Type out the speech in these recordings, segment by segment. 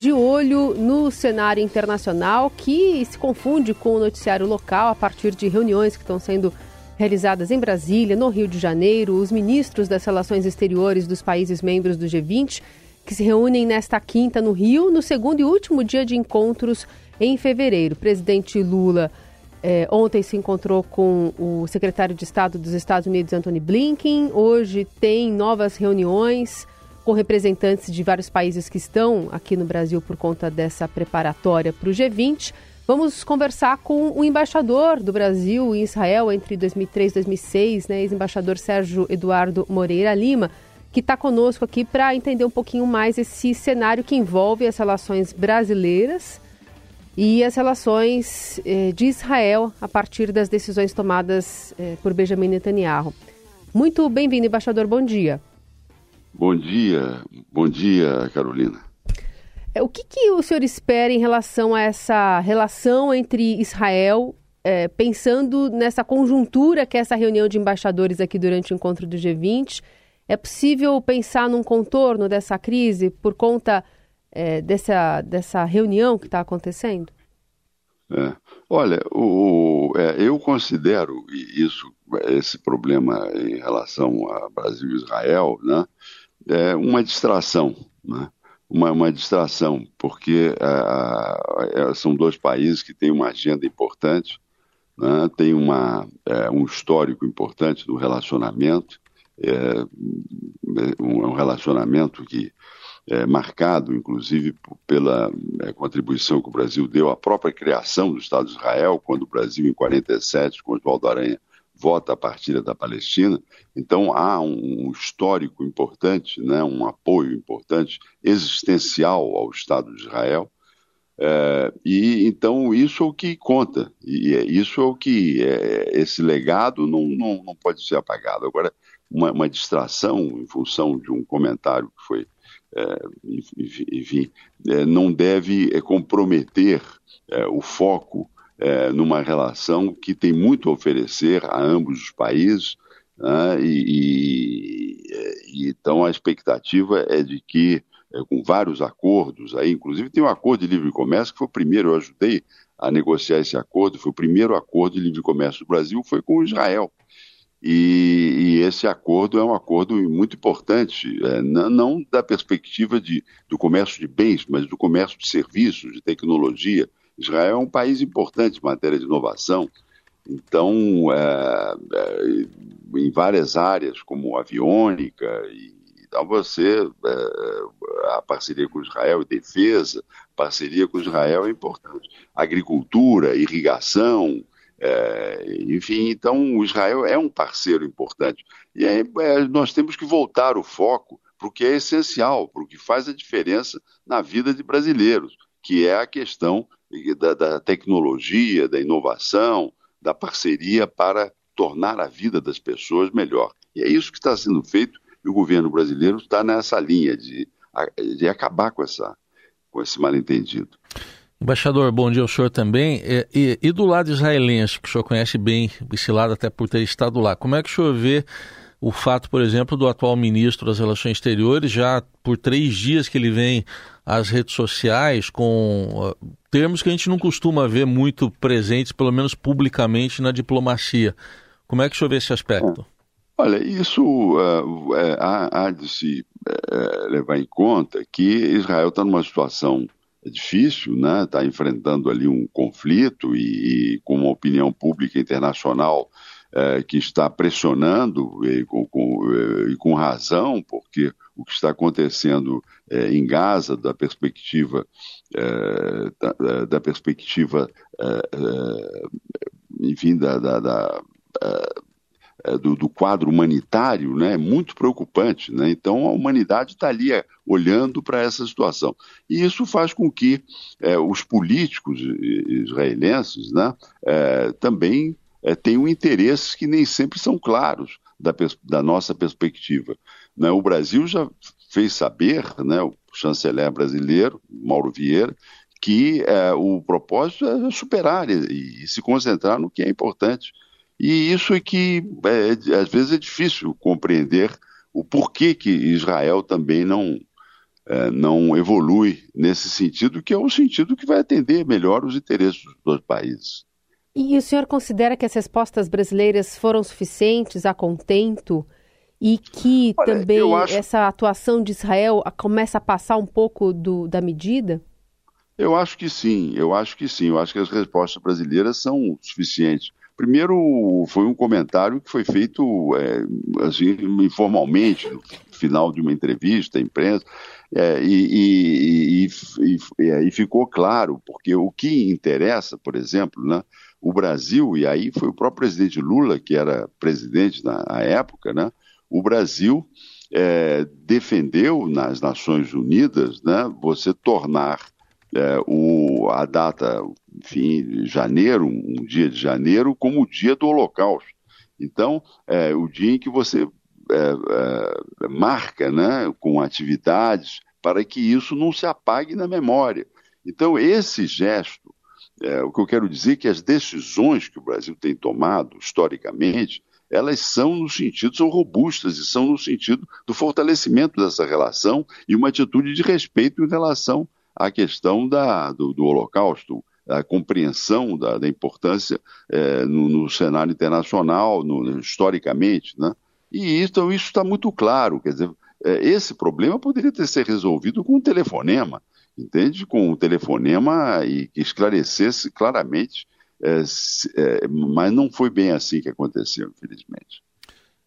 de olho no cenário internacional que se confunde com o noticiário local a partir de reuniões que estão sendo realizadas em Brasília, no Rio de Janeiro, os ministros das relações exteriores dos países membros do G20 que se reúnem nesta quinta no Rio, no segundo e último dia de encontros em fevereiro. O presidente Lula eh, ontem se encontrou com o secretário de Estado dos Estados Unidos, Anthony Blinken. Hoje tem novas reuniões com representantes de vários países que estão aqui no Brasil por conta dessa preparatória para o G20. Vamos conversar com o embaixador do Brasil em Israel entre 2003 e 2006, né, ex-embaixador Sérgio Eduardo Moreira Lima, que está conosco aqui para entender um pouquinho mais esse cenário que envolve as relações brasileiras e as relações eh, de Israel a partir das decisões tomadas eh, por Benjamin Netanyahu. Muito bem-vindo, embaixador. Bom dia. Bom dia, bom dia, Carolina. É, o que, que o senhor espera em relação a essa relação entre Israel, é, pensando nessa conjuntura que é essa reunião de embaixadores aqui durante o encontro do G20? É possível pensar num contorno dessa crise por conta é, dessa, dessa reunião que está acontecendo? É. Olha, o, é, eu considero isso, esse problema em relação a Brasil e Israel, né, é uma distração, né? uma, uma distração, porque é, são dois países que têm uma agenda importante, né? tem uma, é, um histórico importante do relacionamento, é, um relacionamento que é marcado, inclusive, pela é, contribuição que o Brasil deu à própria criação do Estado de Israel, quando o Brasil, em 47, com Oswaldo Aranha, vota a partilha da Palestina. Então há um histórico importante, né, um apoio importante, existencial ao Estado de Israel. É, e então isso é o que conta, e é, isso é o que é, esse legado não, não, não pode ser apagado. Agora, uma, uma distração em função de um comentário que foi, é, enfim, é, não deve é, comprometer o foco é, numa relação que tem muito a oferecer a ambos os países, né, e, e, e, então a expectativa é de que, é, com vários acordos aí, inclusive tem um acordo de livre comércio que foi o primeiro, eu ajudei a negociar esse acordo, foi o primeiro acordo de livre comércio do Brasil, foi com Israel. E, e, esse acordo é um acordo muito importante, é, não, não, da perspectiva de, do comércio de bens, mas do comércio de serviços, de tecnologia, Israel é um país importante em matéria de inovação, então, é, é, em várias áreas, como aviônica, e, então você, é, a parceria com Israel defesa, parceria com Israel é importante. Agricultura, irrigação, é, enfim, então o Israel é um parceiro importante. E aí é, nós temos que voltar o foco para o que é essencial, para o que faz a diferença na vida de brasileiros, que é a questão da, da tecnologia, da inovação, da parceria para tornar a vida das pessoas melhor. E é isso que está sendo feito e o governo brasileiro está nessa linha de, de acabar com, essa, com esse mal-entendido. Embaixador, bom dia ao senhor também. E, e, e, do lado israelense, que o senhor conhece bem esse lado até por ter estado lá, como é que o senhor vê o fato, por exemplo, do atual ministro das Relações Exteriores, já por três dias que ele vem às redes sociais com termos que a gente não costuma ver muito presentes, pelo menos publicamente, na diplomacia. Como é que o senhor vê esse aspecto? Olha, isso uh, é, há, há, de se uh, levar em conta que Israel está numa situação difícil, né? Está enfrentando ali um conflito e, e com uma opinião pública internacional é, que está pressionando e com, com, e com, razão, porque o que está acontecendo é, em Gaza, da perspectiva, é, da, da, perspectiva, é, é, enfim, da, da, da é, do, do, quadro humanitário, né, é muito preocupante. Né? Então, a humanidade está ali olhando para essa situação. E isso faz com que os políticos israelenses né, também é, tem um interesses que nem sempre são claros da, da nossa perspectiva. Né? O Brasil já fez saber, né, o chanceler brasileiro, Mauro Vieira, que é, o propósito é superar e, e, se concentrar no que é importante. E isso é que, é, às vezes, é difícil compreender o porquê que Israel também não, é, não evolui nesse sentido, que é o sentido que vai atender melhor os interesses dos dois países. E o senhor considera que as respostas brasileiras foram suficientes a contento e que Olha, também acho... essa atuação de Israel começa a passar um pouco do, da medida? Eu acho que sim, eu acho que sim. Eu acho que as respostas brasileiras são suficientes. Primeiro, foi um comentário que foi feito é, assim, informalmente, no final de uma entrevista à imprensa, é, e, e, e, e, ficou claro, porque o que interessa, por exemplo, né, o Brasil, e aí foi o próprio presidente Lula, que era presidente na, na época, né, o Brasil é, defendeu nas Nações Unidas né, você tornar é, o, a data, enfim, janeiro, um dia de janeiro, como o dia do Holocausto. Então, é, o dia em que você é, é, marca né, com atividades para que isso não se apague na memória. Então, esse gesto, é, o que eu quero dizer é que as decisões que o Brasil tem tomado, historicamente, elas são no sentido, são robustas e são no sentido do fortalecimento dessa relação e uma atitude de respeito em relação à questão da, do, do Holocausto, a compreensão da, da importância é, no, no, cenário internacional, no, historicamente, né? E então isso está muito claro, quer dizer, é, esse problema poderia ter sido resolvido com um telefonema, entende? Com um telefonema e que esclarecesse claramente, é, é, mas não foi bem assim que aconteceu, infelizmente.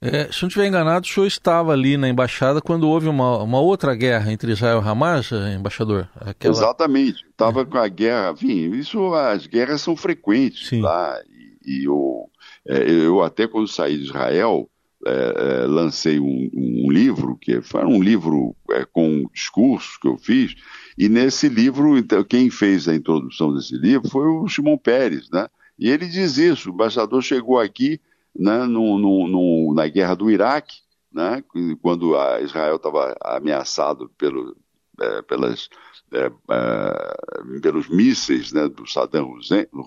É, se não estiver enganado, o senhor estava ali na embaixada quando houve uma, uma outra guerra entre Israel e Hamas, embaixador? Aquela... Exatamente, estava com a guerra, enfim, isso, as guerras são frequentes Sim. lá, e, e eu, é, eu até quando saí de Israel, é, é, lancei um, um, livro, que foi um livro é, com discursos que eu fiz, e nesse livro, então, quem fez a introdução desse livro foi o Simão Pérez, né? E ele diz isso, o embaixador chegou aqui né, no, no, no, na guerra do Iraque, né, quando Israel estava ameaçado pelo, é, pelas, é, é, pelos mísseis né, do Saddam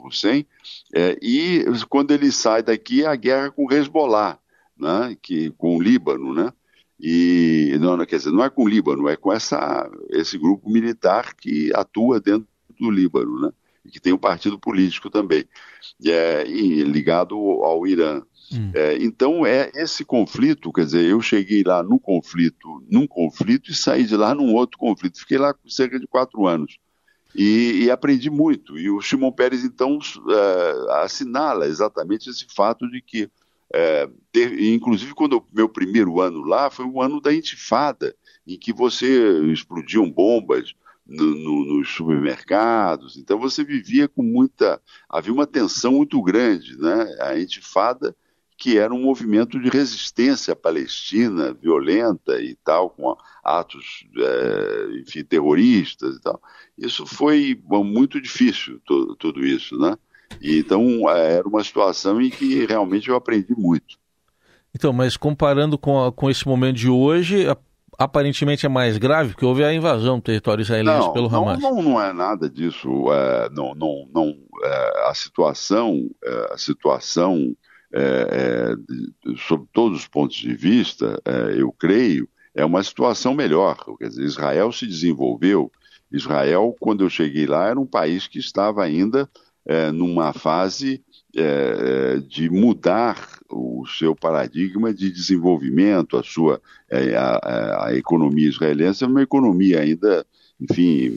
Hussein, é, e quando ele sai daqui, a guerra com Hezbollah né, que, com o Líbano, né? E não, não, quer dizer, não é com o Líbano, é com essa, esse grupo militar que atua dentro do Líbano, né? E que tem um partido político também, é, e ligado ao Irã. Hum. É, então é esse conflito, quer dizer, eu cheguei lá no conflito, num conflito e saí de lá num outro conflito. Fiquei lá cerca de quatro anos. E, e, aprendi muito. E o Shimon Peres, então, uh, assinala exatamente esse fato de que é, ter, inclusive, quando meu primeiro ano lá foi o ano da intifada, em que você explodiam bombas no, no, nos supermercados, então você vivia com muita. havia uma tensão muito grande, né? A intifada, que era um movimento de resistência palestina, violenta e tal, com atos, é, enfim, terroristas e tal. Isso foi bom, muito difícil, tudo, tudo isso, né? Então, é, era uma situação em que realmente eu aprendi muito. Então, mas comparando com, a, com esse momento de hoje, aparentemente é mais grave, porque houve a invasão do território israelense não, pelo Hamas. Não, não, não é nada disso. É, não, não, não, é, a situação, é, a situação é, é, sob todos os pontos de vista, eu creio, é uma situação melhor. Quer dizer, Israel se desenvolveu. Israel, quando eu cheguei lá, era um país que estava ainda é, numa fase é, é, de mudar o seu paradigma de desenvolvimento, a sua é, a, a, economia israelense é uma economia ainda, enfim,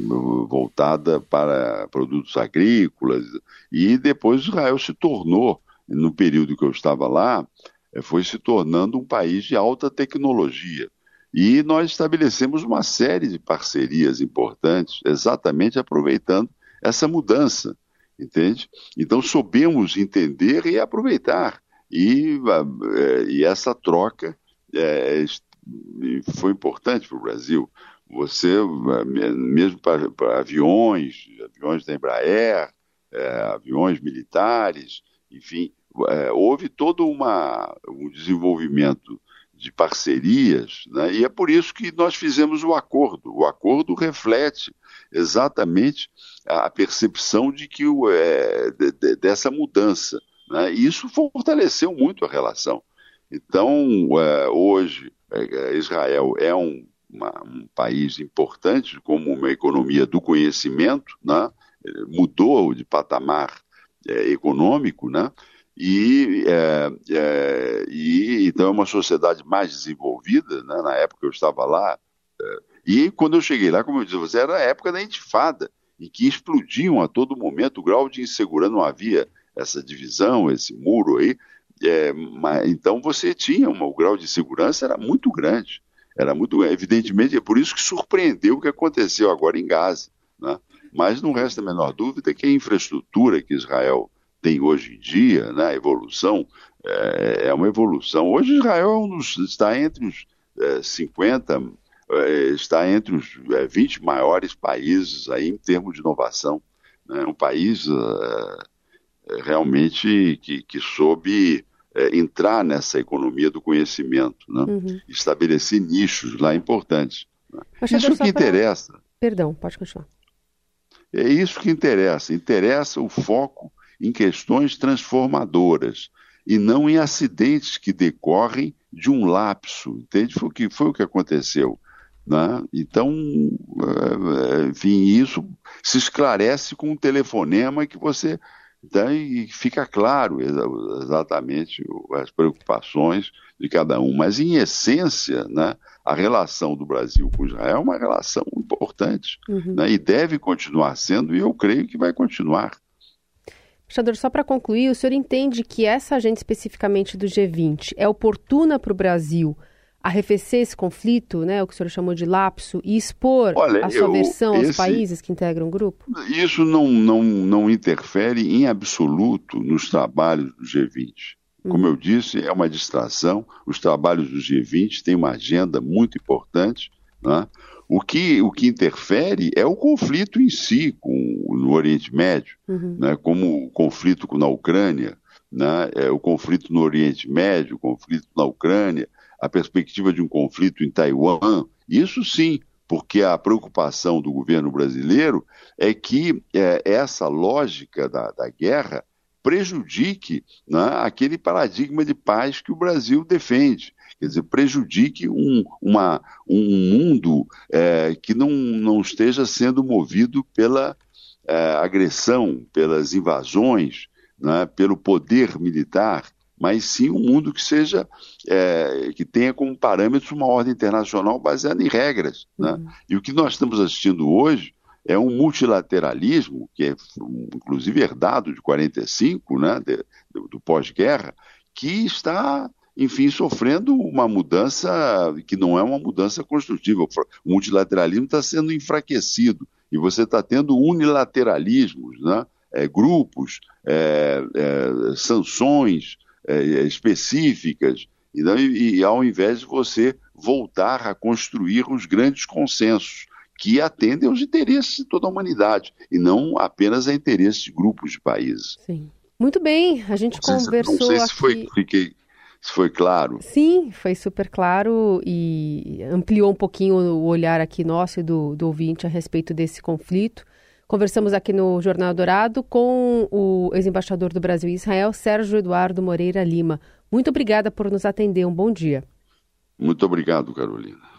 voltada para produtos agrícolas e depois Israel se tornou, no período que eu estava lá, é, foi se tornando um país de alta tecnologia. E nós estabelecemos uma série de parcerias importantes, exatamente aproveitando essa mudança entende? Então soubemos entender e aproveitar. E, eh, e essa troca é, foi importante para o Brasil. Você, mesmo para, para, aviões, aviões da Embraer, é, aviões militares, enfim, é, houve todo uma, um desenvolvimento de parcerias, né? e é por isso que nós fizemos o acordo. O acordo reflete exatamente a percepção de que é, de, de, dessa mudança. Né? E isso fortaleceu muito a relação. Então, é, hoje, é, Israel é um, uma, um país importante, como uma economia do conhecimento, né? mudou de patamar é, econômico, né? E, é, é, e, então é uma sociedade mais desenvolvida, né? na época eu estava lá, é, e quando eu cheguei lá, como eu disse você, era a época da intifada, em que explodiam a todo momento, o grau de insegurança, não havia essa divisão, esse muro aí, é, mas, então você tinha uma, o grau de segurança era muito grande, era muito, evidentemente, é por isso que surpreendeu o que aconteceu agora em Gaza, né? mas não resta a menor dúvida que a infraestrutura que Israel tem hoje em dia, né, a evolução, é, é uma evolução. Hoje Israel é está entre os é, 50, é, está entre os é, 20 maiores países aí em termos de inovação. Né, um país é, é, realmente que, que soube é, entrar nessa economia do conhecimento, né, uhum. estabelecer nichos lá importantes. Né. Isso que interessa. Perdão, pode continuar. É isso que interessa. Interessa o foco em questões transformadoras e não em acidentes que decorrem de um lapso, entende? Foi o que, foi o que aconteceu. Né? Então, eh, enfim, isso se esclarece com um telefonema que você então, e fica claro exatamente as preocupações de cada um. Mas, em essência, né, a relação do Brasil com Israel é uma relação importante uhum. né, e deve continuar sendo, e eu creio que vai continuar. Só para concluir, o senhor entende que essa agenda especificamente do G20 é oportuna para o Brasil arrefecer esse conflito, né, o que o senhor chamou de lapso, e expor Olha, a sua eu, versão aos esse, países que integram o grupo? Isso não, não, não interfere em absoluto nos trabalhos do G20. Como hum. eu disse, é uma distração. Os trabalhos do G20 têm uma agenda muito importante. Né? O que, o que interfere é o conflito em si com, no Oriente Médio, uhum. né, como o conflito na Ucrânia, né, é, o conflito no Oriente Médio, o conflito na Ucrânia, a perspectiva de um conflito em Taiwan. Isso sim, porque a preocupação do governo brasileiro é que é, essa lógica da, da guerra prejudique né, aquele paradigma de paz que o Brasil defende quer dizer, prejudique um, uma, um mundo é, que não, não esteja sendo movido pela é, agressão, pelas invasões, né, pelo poder militar, mas sim um mundo que seja é, que tenha como parâmetros uma ordem internacional baseada em regras. Né? Uhum. E o que nós estamos assistindo hoje é um multilateralismo, que é inclusive herdado de 45, né, de, do pós-guerra, que está enfim, sofrendo uma mudança que não é uma mudança construtiva. O multilateralismo está sendo enfraquecido e você está tendo unilateralismos, né? É, grupos, é, é, sanções é, específicas, e, e, e ao invés de você voltar a construir os grandes consensos que atendem aos interesses de toda a humanidade e não apenas a interesses de grupos de países. Sim. Muito bem, a gente não conversou não sei se aqui... Foi, fiquei, isso foi claro? Sim, foi super claro e ampliou um pouquinho o olhar aqui nosso e do, do ouvinte a respeito desse conflito. Conversamos aqui no Jornal Dourado com o ex-embaixador do Brasil em Israel, Sérgio Eduardo Moreira Lima. Muito obrigada por nos atender. Um bom dia. Muito obrigado, Carolina.